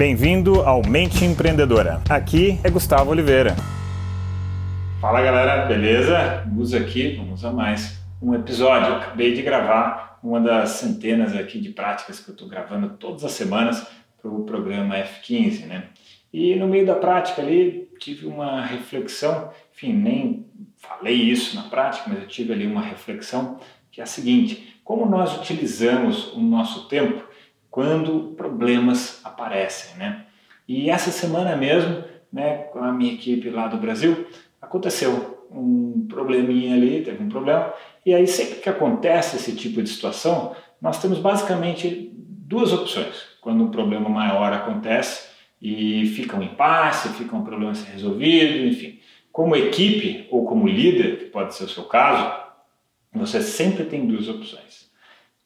Bem-vindo ao Mente Empreendedora. Aqui é Gustavo Oliveira. Fala galera, beleza? Vamos aqui, vamos a mais um episódio. Acabei de gravar uma das centenas aqui de práticas que eu estou gravando todas as semanas para o programa F15, né? E no meio da prática ali tive uma reflexão, enfim, nem falei isso na prática, mas eu tive ali uma reflexão que é a seguinte: como nós utilizamos o nosso tempo quando problemas aparecem, né? E essa semana mesmo, né, com a minha equipe lá do Brasil, aconteceu um probleminha ali, teve um problema, e aí sempre que acontece esse tipo de situação, nós temos basicamente duas opções. Quando um problema maior acontece e fica um impasse, fica um problema sem resolvido, enfim. Como equipe ou como líder, que pode ser o seu caso, você sempre tem duas opções.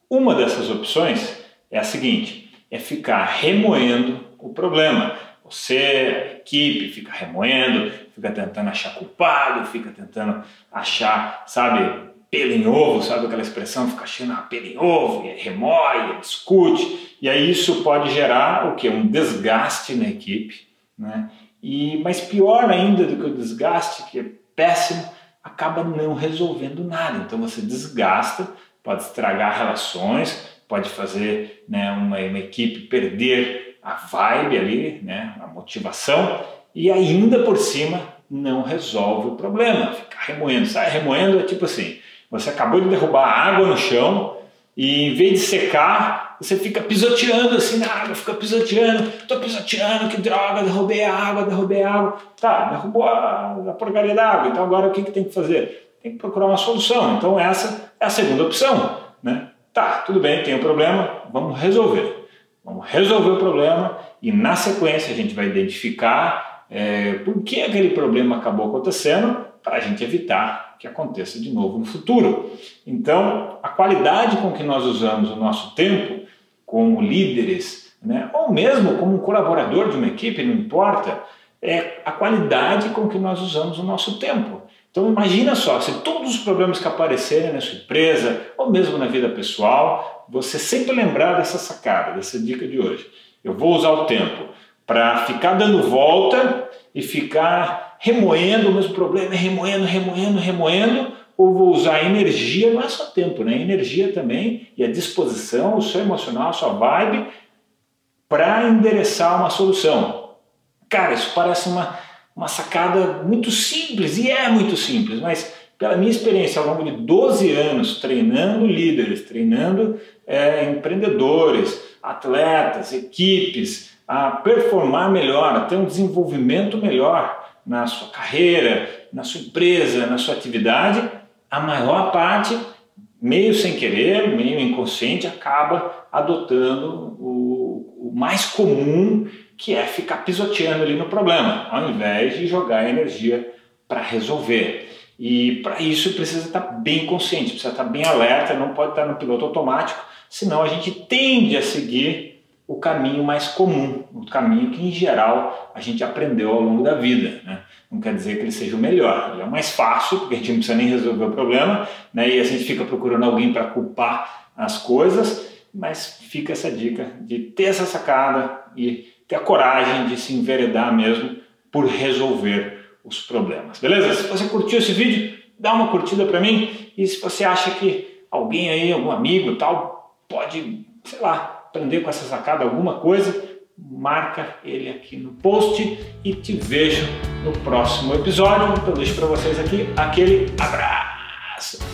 Uma dessas opções é a seguinte: é ficar remoendo o problema. Você, a equipe, fica remoendo, fica tentando achar culpado, fica tentando achar, sabe, pelo em ovo, sabe aquela expressão? Fica achando ah, pelo em ovo, e discute, e aí isso pode gerar o que? Um desgaste na equipe, né? E, mas pior ainda do que o desgaste, que é péssimo, acaba não resolvendo nada. Então você desgasta, pode estragar relações, pode fazer né, uma, uma equipe perder a vibe ali, né, a motivação, e ainda por cima não resolve o problema, fica remoendo. Sabe, remoendo é tipo assim: você acabou de derrubar água no chão e em vez de secar, você fica pisoteando assim na água, fica pisoteando, tô pisoteando, que droga, derrubei a água, derrubei a água. Tá, derrubou a, a porcaria da água, então agora o que, que tem que fazer? Tem que procurar uma solução. Então essa é a segunda opção? Tá, tudo bem, tem um problema, vamos resolver. Vamos resolver o problema e na sequência a gente vai identificar é, por que aquele problema acabou acontecendo para a gente evitar que aconteça de novo no futuro. Então, a qualidade com que nós usamos o nosso tempo como líderes, né, ou mesmo como um colaborador de uma equipe, não importa, é a qualidade com que nós usamos o nosso tempo. Então imagina só, se todos os problemas que aparecerem na sua empresa ou mesmo na vida pessoal, você sempre lembrar dessa sacada, dessa dica de hoje. Eu vou usar o tempo para ficar dando volta e ficar remoendo o mesmo problema, remoendo, remoendo, remoendo, ou vou usar energia, não é só tempo, né? Energia também e a disposição, o seu emocional, a sua vibe para endereçar uma solução. Cara, isso parece uma uma sacada muito simples, e é muito simples, mas pela minha experiência ao longo de 12 anos treinando líderes, treinando é, empreendedores, atletas, equipes a performar melhor, a ter um desenvolvimento melhor na sua carreira, na sua empresa, na sua atividade, a maior parte, meio sem querer, meio inconsciente, acaba adotando o, mais comum que é ficar pisoteando ali no problema, ao invés de jogar energia para resolver. E para isso precisa estar bem consciente, precisa estar bem alerta, não pode estar no piloto automático, senão a gente tende a seguir o caminho mais comum, o caminho que em geral a gente aprendeu ao longo da vida. Né? Não quer dizer que ele seja o melhor, ele é o mais fácil, porque a gente não precisa nem resolver o problema, né? e a gente fica procurando alguém para culpar as coisas, mas fica essa dica de ter essa sacada e ter a coragem de se enveredar mesmo por resolver os problemas. Beleza? Se você curtiu esse vídeo, dá uma curtida para mim e se você acha que alguém aí, algum amigo tal, pode, sei lá, aprender com essa sacada alguma coisa, marca ele aqui no post e te vejo no próximo episódio. Então deixo para vocês aqui aquele abraço.